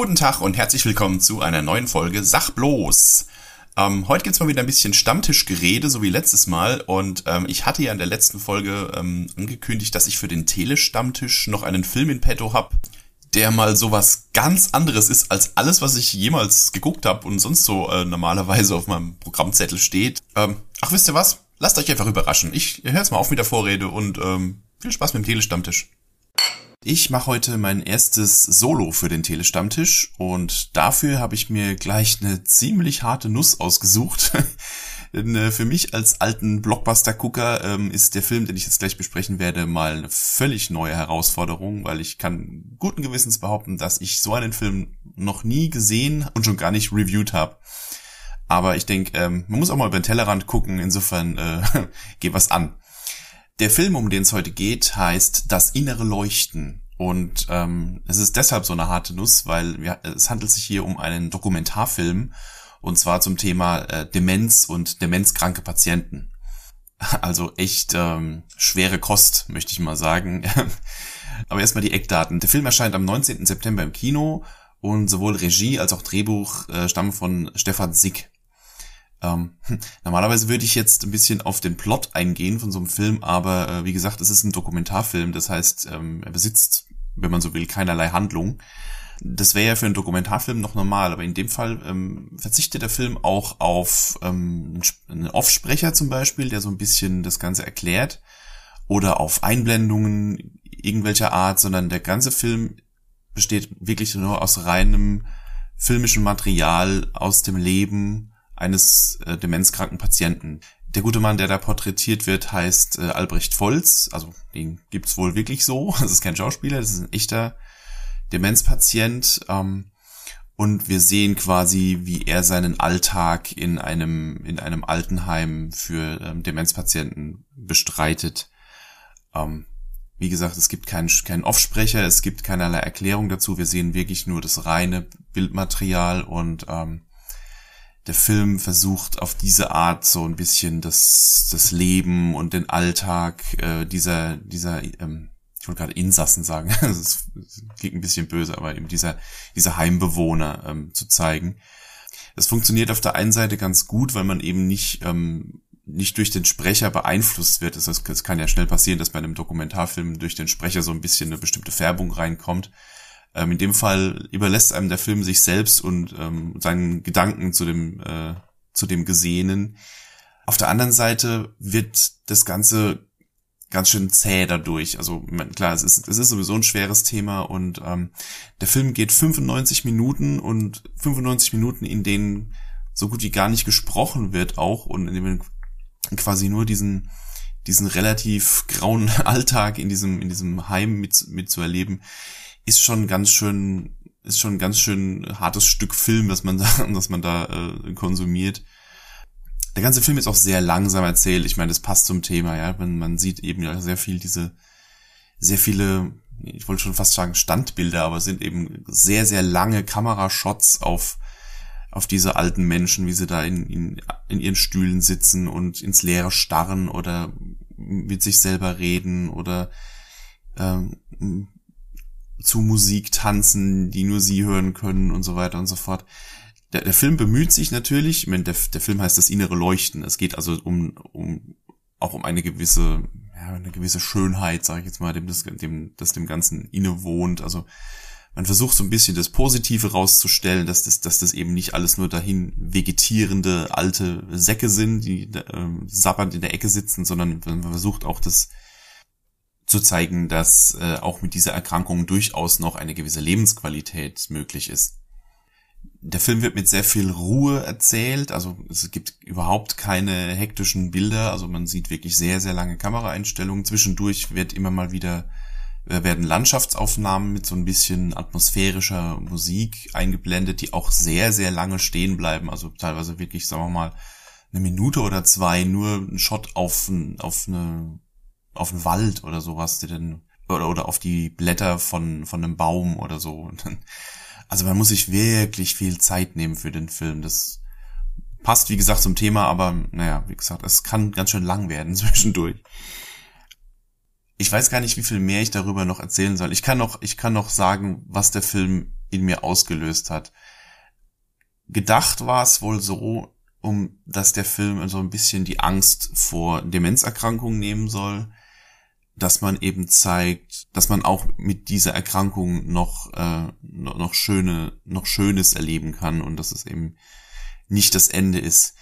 Guten Tag und herzlich willkommen zu einer neuen Folge Sach bloß. Ähm, heute gibt's mal wieder ein bisschen Stammtischgerede, so wie letztes Mal. Und ähm, ich hatte ja in der letzten Folge ähm, angekündigt, dass ich für den Telestammtisch noch einen Film in petto hab, der mal sowas ganz anderes ist als alles, was ich jemals geguckt habe und sonst so äh, normalerweise auf meinem Programmzettel steht. Ähm, ach, wisst ihr was? Lasst euch einfach überraschen. Ich höre jetzt mal auf mit der Vorrede und ähm, viel Spaß mit dem Telestammtisch. Ich mache heute mein erstes Solo für den Telestammtisch und dafür habe ich mir gleich eine ziemlich harte Nuss ausgesucht. Denn äh, für mich als alten Blockbuster-Gucker ähm, ist der Film, den ich jetzt gleich besprechen werde, mal eine völlig neue Herausforderung, weil ich kann guten Gewissens behaupten, dass ich so einen Film noch nie gesehen und schon gar nicht reviewed habe. Aber ich denke, ähm, man muss auch mal über den Tellerrand gucken, insofern äh, geh was an. Der Film, um den es heute geht, heißt Das innere Leuchten. Und ähm, es ist deshalb so eine harte Nuss, weil wir, es handelt sich hier um einen Dokumentarfilm und zwar zum Thema äh, Demenz und demenzkranke Patienten. Also echt ähm, schwere Kost, möchte ich mal sagen. Aber erstmal die Eckdaten. Der Film erscheint am 19. September im Kino und sowohl Regie als auch Drehbuch äh, stammen von Stefan Sick. Ähm, normalerweise würde ich jetzt ein bisschen auf den Plot eingehen von so einem Film, aber äh, wie gesagt, es ist ein Dokumentarfilm, das heißt, ähm, er besitzt, wenn man so will, keinerlei Handlung. Das wäre ja für einen Dokumentarfilm noch normal, aber in dem Fall ähm, verzichtet der Film auch auf ähm, einen Offsprecher zum Beispiel, der so ein bisschen das Ganze erklärt, oder auf Einblendungen irgendwelcher Art, sondern der ganze Film besteht wirklich nur aus reinem filmischen Material aus dem Leben eines äh, demenzkranken Patienten. Der gute Mann, der da porträtiert wird, heißt äh, Albrecht Volz. Also den gibt's wohl wirklich so. Das ist kein Schauspieler, das ist ein echter Demenzpatient. Ähm, und wir sehen quasi, wie er seinen Alltag in einem in einem Altenheim für ähm, Demenzpatienten bestreitet. Ähm, wie gesagt, es gibt keinen keinen Offsprecher, es gibt keinerlei Erklärung dazu. Wir sehen wirklich nur das reine Bildmaterial und ähm, der Film versucht auf diese Art so ein bisschen das, das Leben und den Alltag äh, dieser, dieser, ähm, ich wollte gerade Insassen sagen, das klingt ein bisschen böse, aber eben dieser, dieser Heimbewohner ähm, zu zeigen. Das funktioniert auf der einen Seite ganz gut, weil man eben nicht, ähm, nicht durch den Sprecher beeinflusst wird. Es kann ja schnell passieren, dass bei einem Dokumentarfilm durch den Sprecher so ein bisschen eine bestimmte Färbung reinkommt. Ähm, in dem Fall überlässt einem der Film sich selbst und ähm, seinen Gedanken zu dem, äh, zu dem Gesehenen. Auf der anderen Seite wird das Ganze ganz schön zäh dadurch. Also klar, es ist, es ist sowieso ein schweres Thema und ähm, der Film geht 95 Minuten und 95 Minuten, in denen so gut wie gar nicht gesprochen wird auch und in dem quasi nur diesen diesen relativ grauen Alltag in diesem in diesem Heim mit mit zu erleben, ist schon ganz schön, ist schon ganz schön hartes Stück Film, das man da, das man da äh, konsumiert. Der ganze Film ist auch sehr langsam erzählt. Ich meine, das passt zum Thema, ja. Man, man sieht eben ja sehr viel diese, sehr viele, ich wollte schon fast sagen Standbilder, aber es sind eben sehr, sehr lange Kamerashots auf, auf diese alten Menschen, wie sie da in, in, in ihren Stühlen sitzen und ins Leere starren oder mit sich selber reden oder ähm, zu Musik tanzen, die nur sie hören können und so weiter und so fort. Der, der Film bemüht sich natürlich, ich meine, der, der Film heißt das innere Leuchten. Es geht also um, um auch um eine gewisse, ja, eine gewisse Schönheit, sage ich jetzt mal, dem das, dem, das dem Ganzen innewohnt. Also man versucht so ein bisschen das Positive rauszustellen, dass das, dass das eben nicht alles nur dahin vegetierende alte Säcke sind, die äh, sabbernd in der Ecke sitzen, sondern man versucht auch das zu zeigen, dass äh, auch mit dieser Erkrankung durchaus noch eine gewisse Lebensqualität möglich ist. Der Film wird mit sehr viel Ruhe erzählt, also es gibt überhaupt keine hektischen Bilder, also man sieht wirklich sehr, sehr lange Kameraeinstellungen. Zwischendurch wird immer mal wieder äh, werden Landschaftsaufnahmen mit so ein bisschen atmosphärischer Musik eingeblendet, die auch sehr, sehr lange stehen bleiben, also teilweise wirklich, sagen wir mal, eine Minute oder zwei nur ein Shot auf, auf eine auf den Wald oder sowas, die denn, oder, oder auf die Blätter von, von einem Baum oder so. Dann, also man muss sich wirklich viel Zeit nehmen für den Film. Das passt, wie gesagt, zum Thema, aber naja, wie gesagt, es kann ganz schön lang werden zwischendurch. Ich weiß gar nicht, wie viel mehr ich darüber noch erzählen soll. Ich kann noch, ich kann noch sagen, was der Film in mir ausgelöst hat. Gedacht war es wohl so, um dass der Film so ein bisschen die Angst vor Demenzerkrankungen nehmen soll, dass man eben zeigt, dass man auch mit dieser Erkrankung noch äh, noch schöne noch Schönes erleben kann und dass es eben nicht das Ende ist.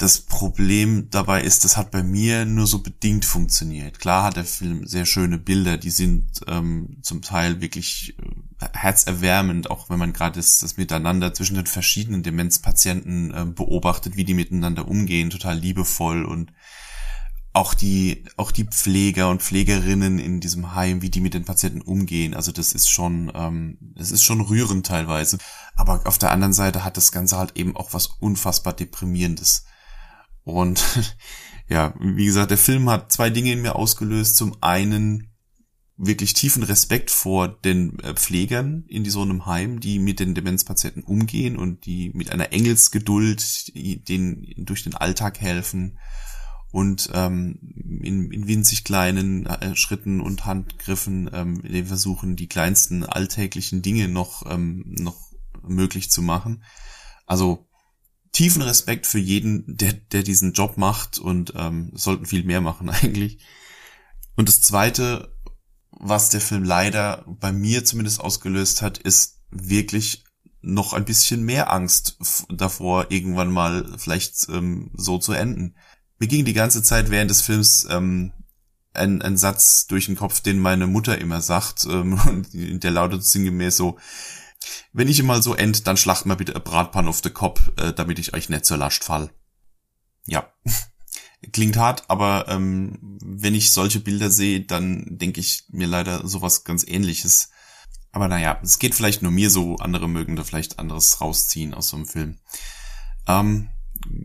Das Problem dabei ist, das hat bei mir nur so bedingt funktioniert. Klar hat der Film sehr schöne Bilder, die sind ähm, zum Teil wirklich äh, herzerwärmend, auch wenn man gerade das, das Miteinander zwischen den verschiedenen Demenzpatienten äh, beobachtet, wie die miteinander umgehen, total liebevoll und auch die auch die Pfleger und Pflegerinnen in diesem Heim, wie die mit den Patienten umgehen. Also das ist schon ähm, das ist schon rührend teilweise. Aber auf der anderen Seite hat das Ganze halt eben auch was unfassbar deprimierendes. Und ja, wie gesagt, der Film hat zwei Dinge in mir ausgelöst. Zum einen wirklich tiefen Respekt vor den äh, Pflegern in so einem Heim, die mit den Demenzpatienten umgehen und die mit einer Engelsgeduld denen durch den Alltag helfen und ähm, in, in winzig kleinen äh, Schritten und Handgriffen ähm, versuchen, die kleinsten alltäglichen Dinge noch, ähm, noch möglich zu machen. Also tiefen Respekt für jeden, der, der diesen Job macht und ähm, sollten viel mehr machen eigentlich. Und das Zweite, was der Film leider bei mir zumindest ausgelöst hat, ist wirklich noch ein bisschen mehr Angst davor, irgendwann mal vielleicht ähm, so zu enden mir ging die ganze Zeit während des Films ähm, ein, ein Satz durch den Kopf, den meine Mutter immer sagt, ähm, der lautet sinngemäß so, wenn ich mal so end, dann schlacht mal bitte Bratpan auf den Kopf, äh, damit ich euch nicht zur Last fall. Ja, klingt hart, aber ähm, wenn ich solche Bilder sehe, dann denke ich mir leider sowas ganz ähnliches. Aber naja, es geht vielleicht nur mir so, andere mögen da vielleicht anderes rausziehen aus so einem Film. Ähm,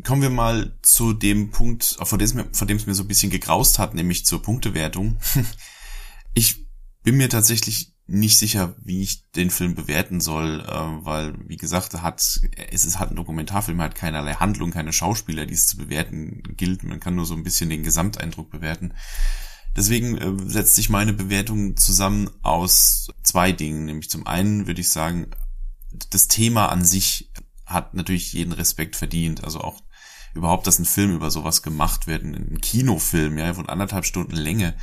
kommen wir mal zu dem Punkt, vor dem, es mir, vor dem es mir so ein bisschen gegraust hat, nämlich zur Punktewertung. ich bin mir tatsächlich nicht sicher, wie ich den Film bewerten soll, äh, weil, wie gesagt, hat, es ist halt ein Dokumentarfilm, hat keinerlei Handlung, keine Schauspieler, die es zu bewerten gilt. Man kann nur so ein bisschen den Gesamteindruck bewerten. Deswegen äh, setzt sich meine Bewertung zusammen aus zwei Dingen. Nämlich zum einen würde ich sagen, das Thema an sich hat natürlich jeden Respekt verdient. Also auch überhaupt, dass ein Film über sowas gemacht wird, ein Kinofilm, ja, von anderthalb Stunden Länge,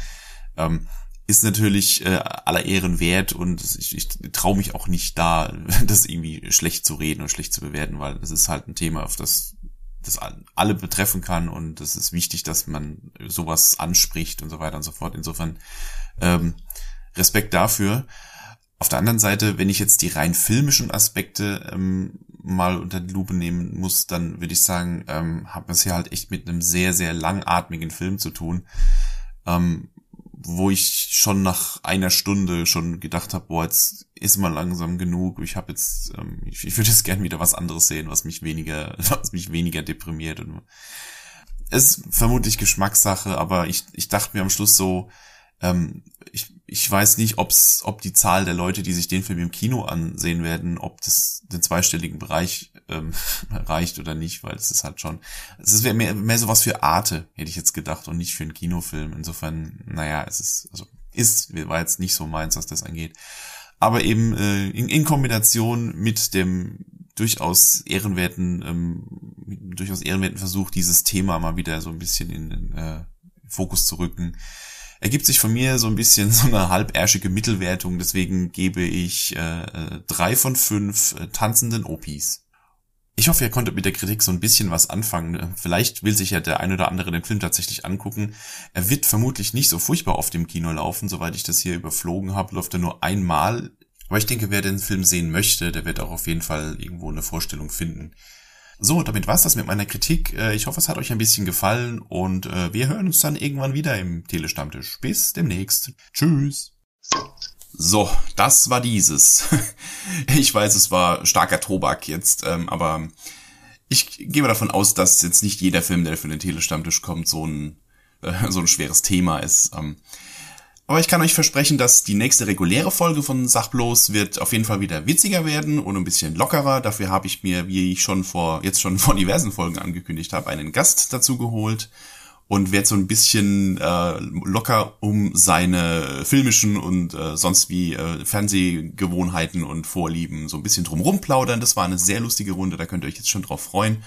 ähm, ist natürlich äh, aller Ehren wert und ich, ich traue mich auch nicht da, das irgendwie schlecht zu reden und schlecht zu bewerten, weil es ist halt ein Thema, auf das das alle betreffen kann und es ist wichtig, dass man sowas anspricht und so weiter und so fort. Insofern ähm, Respekt dafür. Auf der anderen Seite, wenn ich jetzt die rein filmischen Aspekte ähm, mal unter die Lupe nehmen muss, dann würde ich sagen, ähm, hat man es hier halt echt mit einem sehr, sehr langatmigen Film zu tun, ähm, wo ich schon nach einer Stunde schon gedacht habe, boah, jetzt ist mal langsam genug. Ich habe jetzt, ähm, ich, ich würde jetzt gern wieder was anderes sehen, was mich weniger, was mich weniger deprimiert. Und ist vermutlich Geschmackssache, aber ich, ich dachte mir am Schluss so, ähm, ich, ich weiß nicht, ob's, ob die Zahl der Leute, die sich den Film im Kino ansehen werden, ob das den zweistelligen Bereich ähm, reicht oder nicht, weil es ist halt schon, es ist mehr, mehr sowas für Arte, hätte ich jetzt gedacht, und nicht für einen Kinofilm. Insofern, naja, es ist, also ist, war jetzt nicht so meins, was das angeht. Aber eben äh, in, in Kombination mit dem durchaus ehrenwerten, ähm, durchaus ehrenwerten Versuch, dieses Thema mal wieder so ein bisschen in den äh, Fokus zu rücken, ergibt sich von mir so ein bisschen so eine halbärschige Mittelwertung. Deswegen gebe ich äh, äh, drei von fünf äh, tanzenden Opis. Ich hoffe, ihr konntet mit der Kritik so ein bisschen was anfangen. Vielleicht will sich ja der ein oder andere den Film tatsächlich angucken. Er wird vermutlich nicht so furchtbar oft im Kino laufen, soweit ich das hier überflogen habe, läuft er nur einmal. Aber ich denke, wer den Film sehen möchte, der wird auch auf jeden Fall irgendwo eine Vorstellung finden. So, damit war's das mit meiner Kritik. Äh, ich hoffe, es hat euch ein bisschen gefallen und äh, wir hören uns dann irgendwann wieder im Telestammtisch. Bis demnächst. Tschüss. So, das war dieses. Ich weiß, es war starker Tobak jetzt, ähm, aber ich gehe davon aus, dass jetzt nicht jeder Film, der für den Telestammtisch kommt, so ein, äh, so ein schweres Thema ist. Aber ich kann euch versprechen, dass die nächste reguläre Folge von Sachbloß wird auf jeden Fall wieder witziger werden und ein bisschen lockerer. Dafür habe ich mir, wie ich schon vor, jetzt schon vor diversen Folgen angekündigt habe, einen Gast dazu geholt. und wird so ein bisschen äh, locker um seine filmischen und äh, sonst wie äh, Fernsehgewohnheiten und Vorlieben so ein bisschen drumrum plaudern. Das war eine sehr lustige Runde, da könnt ihr euch jetzt schon drauf freuen.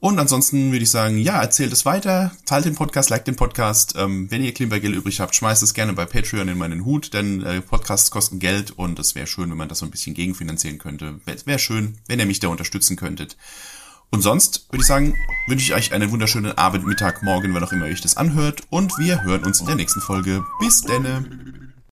Und ansonsten würde ich sagen, ja, erzählt es weiter, teilt den Podcast, liked den Podcast. Ähm, wenn ihr Klimpergeld übrig habt, schmeißt es gerne bei Patreon in meinen Hut, denn äh, Podcasts kosten Geld und es wäre schön, wenn man das so ein bisschen gegenfinanzieren könnte. Wäre wär schön, wenn ihr mich da unterstützen könntet. Und sonst würde ich sagen, wünsche ich euch einen wunderschönen Abend, Mittag, Morgen, wann auch immer ihr euch das anhört. Und wir hören uns in der nächsten Folge. Bis denne!